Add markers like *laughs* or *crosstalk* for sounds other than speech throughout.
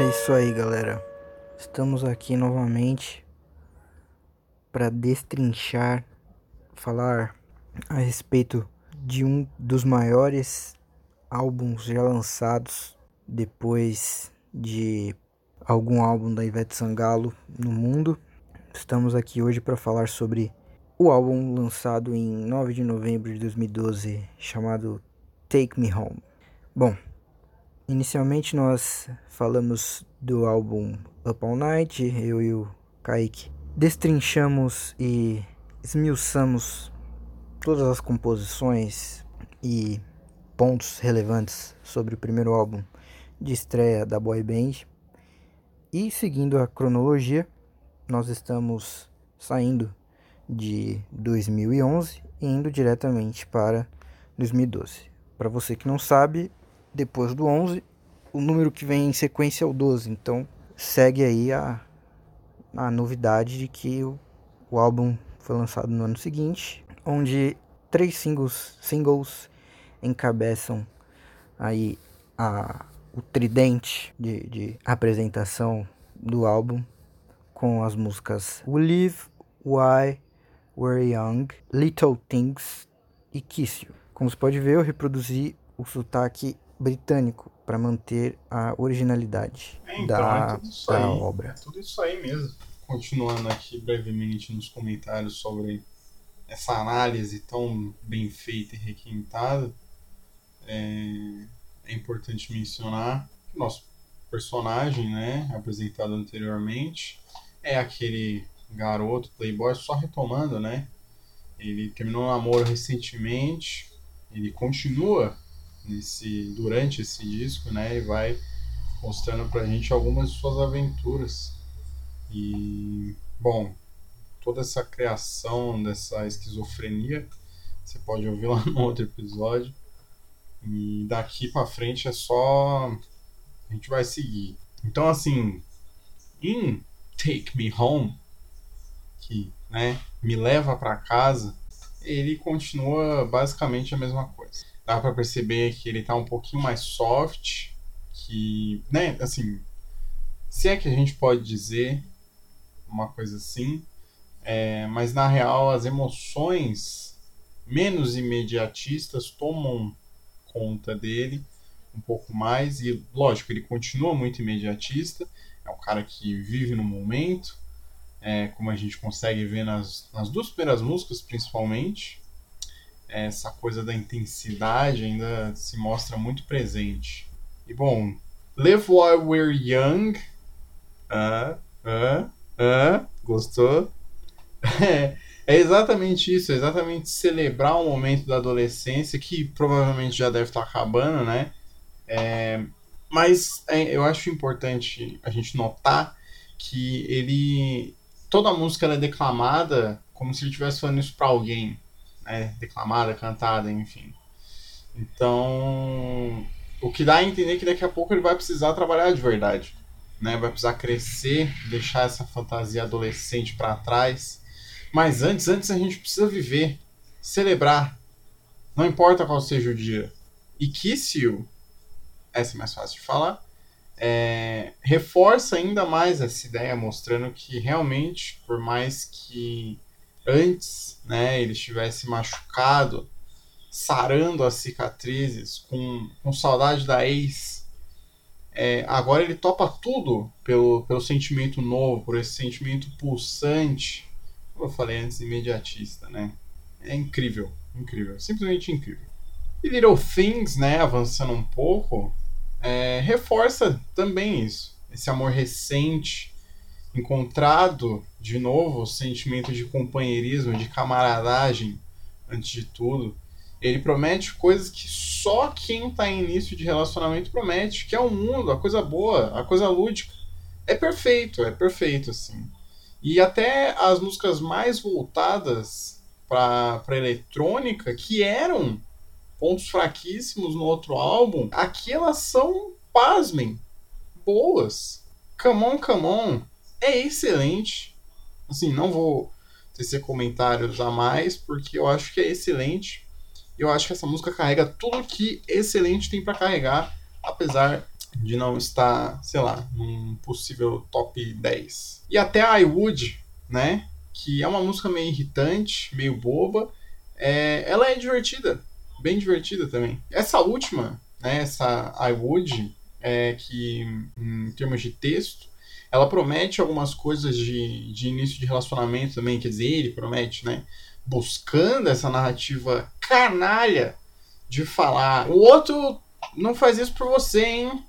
É isso aí, galera. Estamos aqui novamente para destrinchar, falar a respeito de um dos maiores álbuns já lançados depois de algum álbum da Ivete Sangalo no mundo. Estamos aqui hoje para falar sobre o álbum lançado em 9 de novembro de 2012, chamado Take Me Home. Bom, inicialmente nós falamos do álbum Up All Night, eu e o Kaique destrinchamos e esmiuçamos todas as composições e pontos relevantes sobre o primeiro álbum de estreia da boy band. E seguindo a cronologia, nós estamos saindo de 2011 e indo diretamente para 2012. Para você que não sabe, depois do 11, o número que vem em sequência é o 12. Então segue aí a, a novidade de que o, o álbum foi lançado no ano seguinte, onde três singles, singles encabeçam aí a, o tridente de, de apresentação do álbum com as músicas We Live, Why, We're Young, Little Things e Kiss You. Como você pode ver, eu reproduzi o sotaque britânico para manter a originalidade é, então, da, é da aí, obra. É tudo isso aí mesmo. Continuando aqui brevemente nos comentários sobre essa análise tão bem feita e requintada, é, é importante mencionar que o nosso personagem, né, apresentado anteriormente, é aquele garoto playboy, só retomando, né? Ele terminou um namoro recentemente, ele continua nesse durante esse disco, né? E vai mostrando pra gente algumas de suas aventuras. E bom, toda essa criação dessa esquizofrenia, você pode ouvir lá no outro episódio. E daqui para frente é só a gente vai seguir. Então assim, em Take Me Home, que né, me leva para casa, ele continua basicamente a mesma coisa. Dá para perceber que ele tá um pouquinho mais soft, que, né, assim, se é que a gente pode dizer uma coisa assim, é, mas na real as emoções menos imediatistas tomam conta dele um pouco mais e lógico ele continua muito imediatista é um cara que vive no momento é, como a gente consegue ver nas, nas duas primeiras músicas, principalmente. Essa coisa da intensidade ainda se mostra muito presente. E bom, Live While We're Young. Ah, ah, ah, gostou? É, *laughs* é exatamente isso, é exatamente celebrar o momento da adolescência, que provavelmente já deve estar acabando, né? É, mas é, eu acho importante a gente notar que ele toda a música é declamada como se ele estivesse falando isso para alguém, né? Declamada, cantada, enfim. Então, o que dá a entender que daqui a pouco ele vai precisar trabalhar de verdade, né? Vai precisar crescer, deixar essa fantasia adolescente para trás. Mas antes, antes a gente precisa viver, celebrar. Não importa qual seja o dia. E Kiss You, essa é mais fácil de falar, é, reforça ainda mais essa ideia, mostrando que realmente, por mais que antes né, ele estivesse machucado, sarando as cicatrizes, com, com saudade da ex, é, agora ele topa tudo pelo, pelo sentimento novo, por esse sentimento pulsante, como eu falei antes, imediatista, né? É incrível, incrível, simplesmente incrível. E Little Things, né, avançando um pouco, é, reforça também isso. Esse amor recente, encontrado de novo, o sentimento de companheirismo, de camaradagem, antes de tudo. Ele promete coisas que só quem está em início de relacionamento promete, que é o mundo, a coisa boa, a coisa lúdica. É perfeito, é perfeito, assim. E até as músicas mais voltadas para eletrônica, que eram pontos fraquíssimos no outro álbum, aqui elas são, pasmem, boas. Come on, come on. É excelente. Assim, não vou tecer comentários a mais, porque eu acho que é excelente. Eu acho que essa música carrega tudo que excelente tem para carregar, apesar de não estar, sei lá, num possível top 10. E até a I Would, né? Que é uma música meio irritante, meio boba. É, ela é divertida, bem divertida também. Essa última, né? Essa I Would, é, que em termos de texto, ela promete algumas coisas de, de início de relacionamento também, quer dizer, ele promete, né? Buscando essa narrativa canalha de falar. O outro não faz isso por você, hein?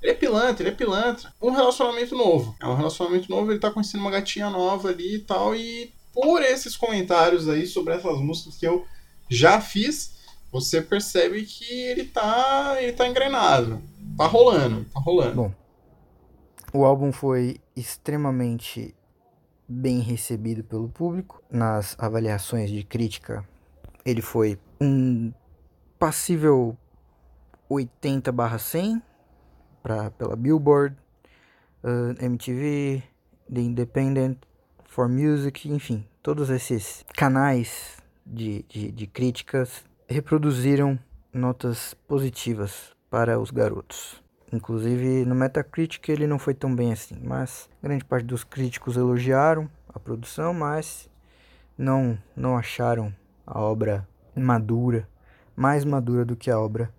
Ele é pilantra, ele é pilantra. Um relacionamento novo. É um relacionamento novo, ele tá conhecendo uma gatinha nova ali e tal. E por esses comentários aí sobre essas músicas que eu já fiz, você percebe que ele tá, ele tá engrenado. Tá rolando, tá rolando. Bom, o álbum foi extremamente bem recebido pelo público. Nas avaliações de crítica, ele foi um passível 80/100 para pela Billboard, uh, MTV, The Independent, For Music, enfim, todos esses canais de, de, de críticas reproduziram notas positivas para os garotos. Inclusive no Metacritic ele não foi tão bem assim, mas grande parte dos críticos elogiaram a produção, mas não não acharam a obra madura, mais madura do que a obra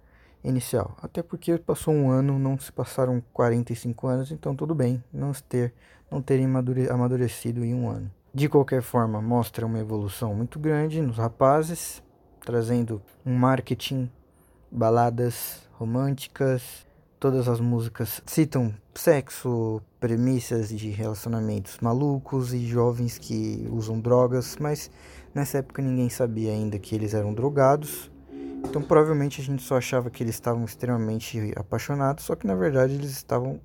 inicial. Até porque passou um ano, não se passaram 45 anos, então tudo bem não ter não terem amadurecido em um ano. De qualquer forma, mostra uma evolução muito grande nos rapazes, trazendo um marketing, baladas românticas, Todas as músicas citam sexo, premissas de relacionamentos malucos e jovens que usam drogas, mas nessa época ninguém sabia ainda que eles eram drogados. Então provavelmente a gente só achava que eles estavam extremamente apaixonados, só que na verdade eles estavam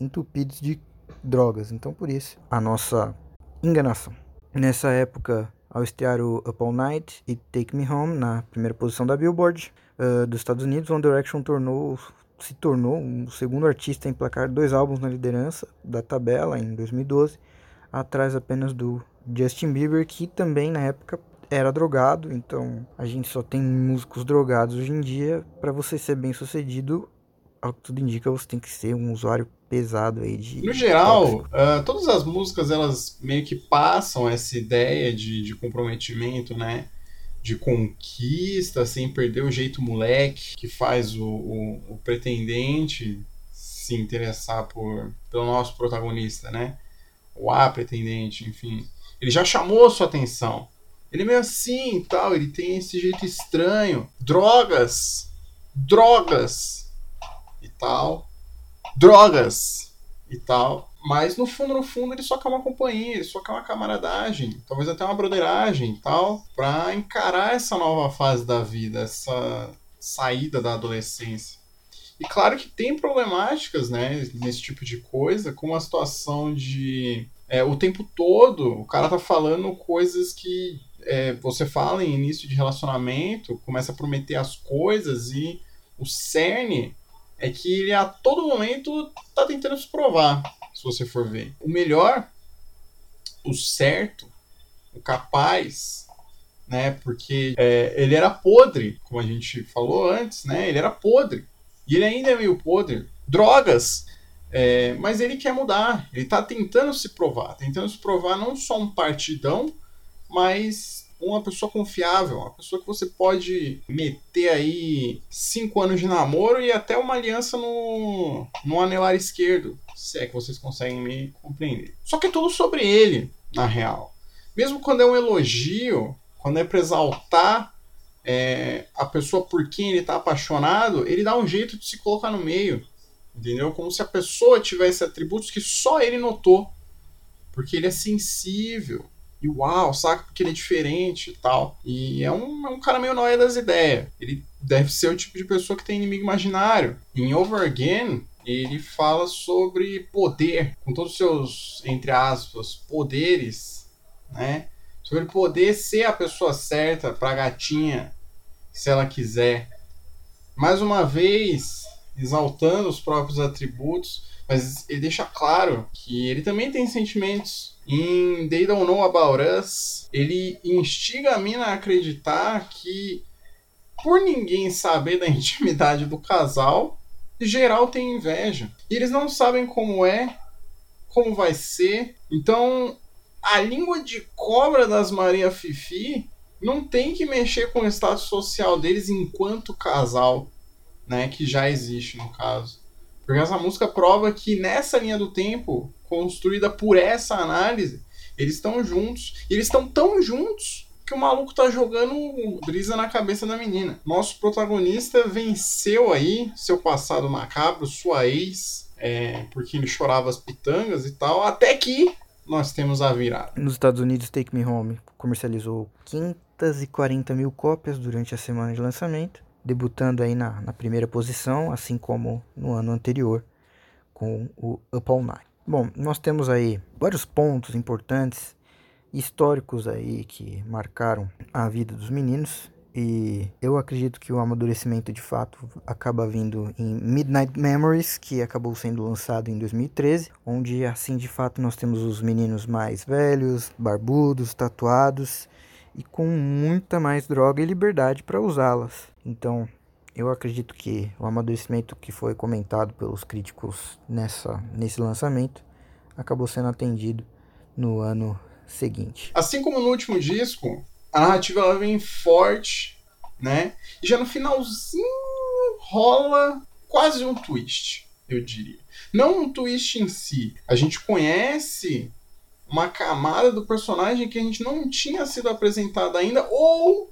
entupidos de drogas. Então por isso a nossa enganação. Nessa época, ao estrear o Up All Night e Take Me Home na primeira posição da Billboard uh, dos Estados Unidos, One Direction tornou se tornou o segundo artista a emplacar dois álbuns na liderança da tabela em 2012, atrás apenas do Justin Bieber, que também na época era drogado, então a gente só tem músicos drogados hoje em dia. Para você ser bem sucedido, ao que tudo indica, você tem que ser um usuário pesado aí de. No geral, uh, todas as músicas elas meio que passam essa ideia de, de comprometimento, né? De conquista, sem perder o jeito moleque que faz o, o, o pretendente se interessar por, pelo nosso protagonista, né? O A pretendente, enfim. Ele já chamou sua atenção. Ele é meio assim e tal, ele tem esse jeito estranho. Drogas! Drogas! E tal. Drogas! E tal. Mas no fundo, no fundo, ele só quer uma companhia, ele só quer uma camaradagem, talvez até uma broderagem e tal, pra encarar essa nova fase da vida, essa saída da adolescência. E claro que tem problemáticas, né, nesse tipo de coisa, como a situação de. É, o tempo todo o cara tá falando coisas que é, você fala em início de relacionamento, começa a prometer as coisas e o cerne é que ele a todo momento tá tentando se provar se você for ver. O melhor, o certo, o capaz, né? Porque é, ele era podre, como a gente falou antes, né? Ele era podre. E ele ainda é meio podre. Drogas. É, mas ele quer mudar. Ele está tentando se provar. Tentando se provar não só um partidão, mas uma pessoa confiável, uma pessoa que você pode meter aí cinco anos de namoro e até uma aliança no, no anelar esquerdo, se é que vocês conseguem me compreender. Só que é tudo sobre ele, na real. Mesmo quando é um elogio, quando é para exaltar é, a pessoa por quem ele está apaixonado, ele dá um jeito de se colocar no meio. Entendeu? Como se a pessoa tivesse atributos que só ele notou. Porque ele é sensível e uau, saca? Porque ele é diferente e tal. E é um, é um cara meio nóia das ideias. Ele deve ser o tipo de pessoa que tem inimigo imaginário. Em Over Again, ele fala sobre poder, com todos os seus, entre aspas, poderes, né? Sobre poder ser a pessoa certa pra gatinha, se ela quiser. Mais uma vez, exaltando os próprios atributos, mas ele deixa claro que ele também tem sentimentos em They Don't Know About Us, ele instiga a mina a acreditar que, por ninguém saber da *laughs* intimidade do casal, geral tem inveja. E eles não sabem como é, como vai ser. Então, a língua de cobra das Maria Fifi não tem que mexer com o status social deles enquanto casal, né? Que já existe no caso. Porque essa música prova que nessa linha do tempo, construída por essa análise, eles estão juntos. E eles estão tão juntos que o maluco tá jogando brisa na cabeça da menina. Nosso protagonista venceu aí seu passado macabro, sua ex, é, porque ele chorava as pitangas e tal, até que nós temos a virada. Nos Estados Unidos, Take Me Home comercializou 540 mil cópias durante a semana de lançamento, debutando aí na, na primeira posição, assim como no ano anterior com o Up All Night. Bom, nós temos aí vários pontos importantes históricos aí que marcaram a vida dos meninos e eu acredito que o amadurecimento de fato acaba vindo em Midnight Memories, que acabou sendo lançado em 2013, onde assim de fato nós temos os meninos mais velhos, barbudos, tatuados e com muita mais droga e liberdade para usá-las. Então, eu acredito que o amadurecimento que foi comentado pelos críticos nessa nesse lançamento acabou sendo atendido no ano seguinte. Assim como no último disco, a narrativa ela vem forte, né? E já no finalzinho rola quase um twist, eu diria. Não um twist em si. A gente conhece uma camada do personagem que a gente não tinha sido apresentada ainda, ou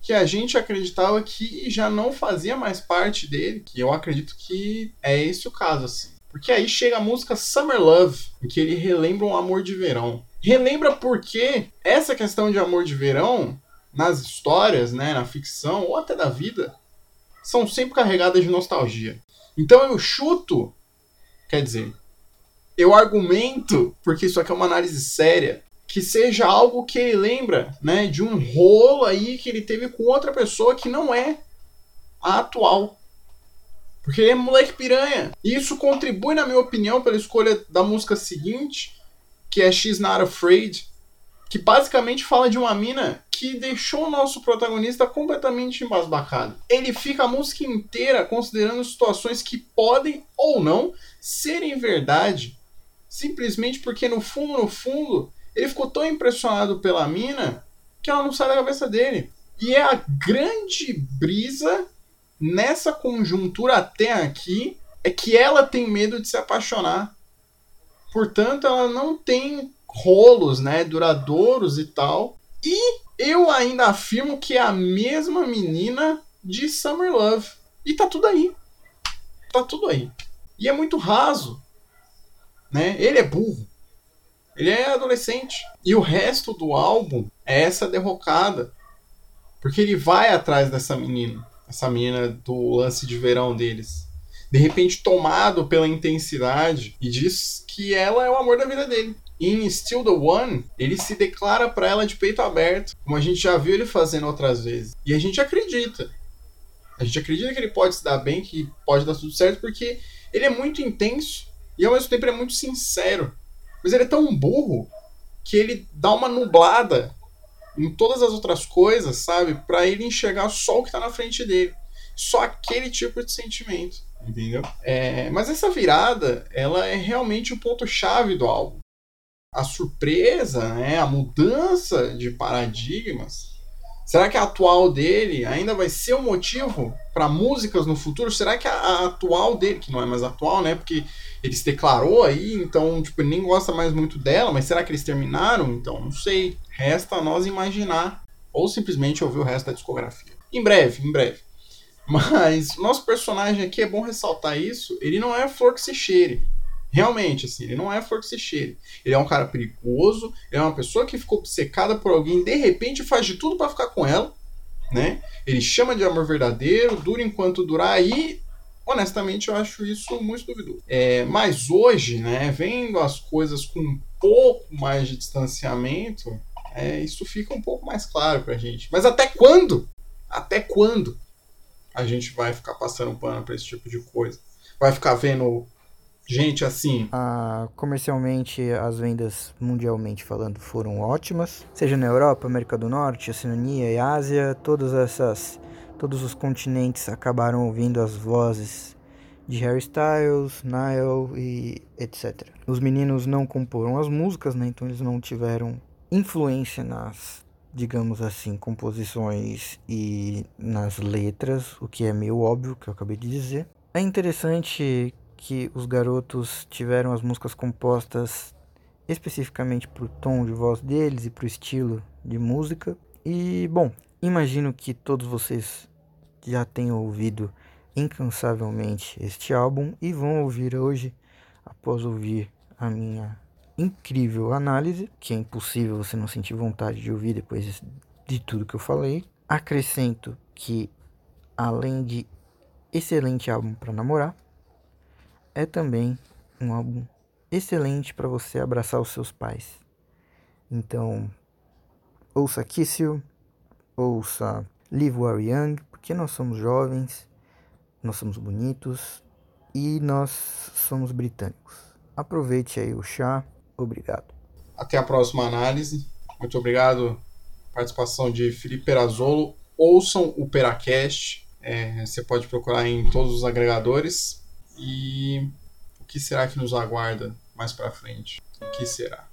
que a gente acreditava que já não fazia mais parte dele, que eu acredito que é esse o caso, assim. Porque aí chega a música Summer Love, em que ele relembra um amor de verão. Relembra porque essa questão de amor de verão, nas histórias, né, na ficção, ou até da vida, são sempre carregadas de nostalgia. Então eu chuto, quer dizer, eu argumento, porque isso aqui é uma análise séria, que seja algo que ele lembra, né, de um rolo aí que ele teve com outra pessoa que não é a atual. Porque ele é moleque piranha. E isso contribui, na minha opinião, pela escolha da música seguinte, que é She's Not Afraid, que basicamente fala de uma mina que deixou o nosso protagonista completamente embasbacado. Ele fica a música inteira considerando situações que podem ou não serem verdade, simplesmente porque no fundo, no fundo, ele ficou tão impressionado pela mina que ela não sai da cabeça dele. E é a grande brisa nessa conjuntura até aqui é que ela tem medo de se apaixonar. Portanto, ela não tem rolos, né, duradouros e tal. E eu ainda afirmo que é a mesma menina de Summer Love. E tá tudo aí. Tá tudo aí. E é muito raso. Né? Ele é burro. Ele é adolescente. E o resto do álbum é essa derrocada. Porque ele vai atrás dessa menina essa menina do lance de verão deles. De repente tomado pela intensidade e diz que ela é o amor da vida dele. Em Still the One, ele se declara para ela de peito aberto, como a gente já viu ele fazendo outras vezes. E a gente acredita. A gente acredita que ele pode se dar bem, que pode dar tudo certo, porque ele é muito intenso e ao mesmo tempo é muito sincero. Mas ele é tão burro que ele dá uma nublada em todas as outras coisas, sabe? Para ele enxergar só o que tá na frente dele. Só aquele tipo de sentimento, entendeu? É, mas essa virada, ela é realmente o ponto-chave do álbum. A surpresa, né? A mudança de paradigmas Será que a atual dele ainda vai ser o um motivo para músicas no futuro? Será que a, a, atual dele, que não é mais atual, né? Porque ele se declarou aí, então, tipo, ele nem gosta mais muito dela, mas será que eles terminaram? Então, não sei. Resta a nós imaginar. Ou simplesmente ouvir o resto da discografia. Em breve, em breve. *laughs* Mas nosso personagem aqui, é bom ressaltar isso, ele não é flor que se cheire. Realmente, assim, ele não é flor que se cheire. Ele é um cara perigoso, ele é uma pessoa que ficou obcecada por alguém, de repente faz de tudo para ficar com ela, né? Ele chama de amor verdadeiro, dura enquanto durar e honestamente eu acho isso muito duvidoso. É, mas hoje, né, vendo as coisas com um pouco mais de distanciamento, é, isso fica um pouco mais claro pra gente. Mas até quando? Até quando a gente vai ficar passando pano pra esse tipo de coisa? Vai ficar vendo gente assim? Ah, comercialmente, as vendas mundialmente falando foram ótimas, seja na Europa, América do Norte, Oceania e Ásia, todas essas, todos os continentes acabaram ouvindo as vozes de Harry Styles, Niall e etc. Os meninos não comporam as músicas, né? Então eles não tiveram influência nas, digamos assim, composições e nas letras, o que é meio óbvio que eu acabei de dizer. É interessante que os garotos tiveram as músicas compostas especificamente para o tom de voz deles e para o estilo de música. E bom, imagino que todos vocês já tenham ouvido incansavelmente este álbum e vão ouvir hoje, após ouvir a minha incrível análise, que é impossível você não sentir vontade de ouvir depois de tudo que eu falei. Acrescento que, além de excelente álbum para namorar, é também um álbum excelente para você abraçar os seus pais. Então, ouça Kiss You, ouça Live While Young, porque nós somos jovens, nós somos bonitos e nós somos britânicos. Aproveite aí o chá. Obrigado. Até a próxima análise. Muito obrigado. Participação de Felipe Perazolo. Ouçam o Peracast. É, você pode procurar em todos os agregadores. E o que será que nos aguarda mais para frente? O que será?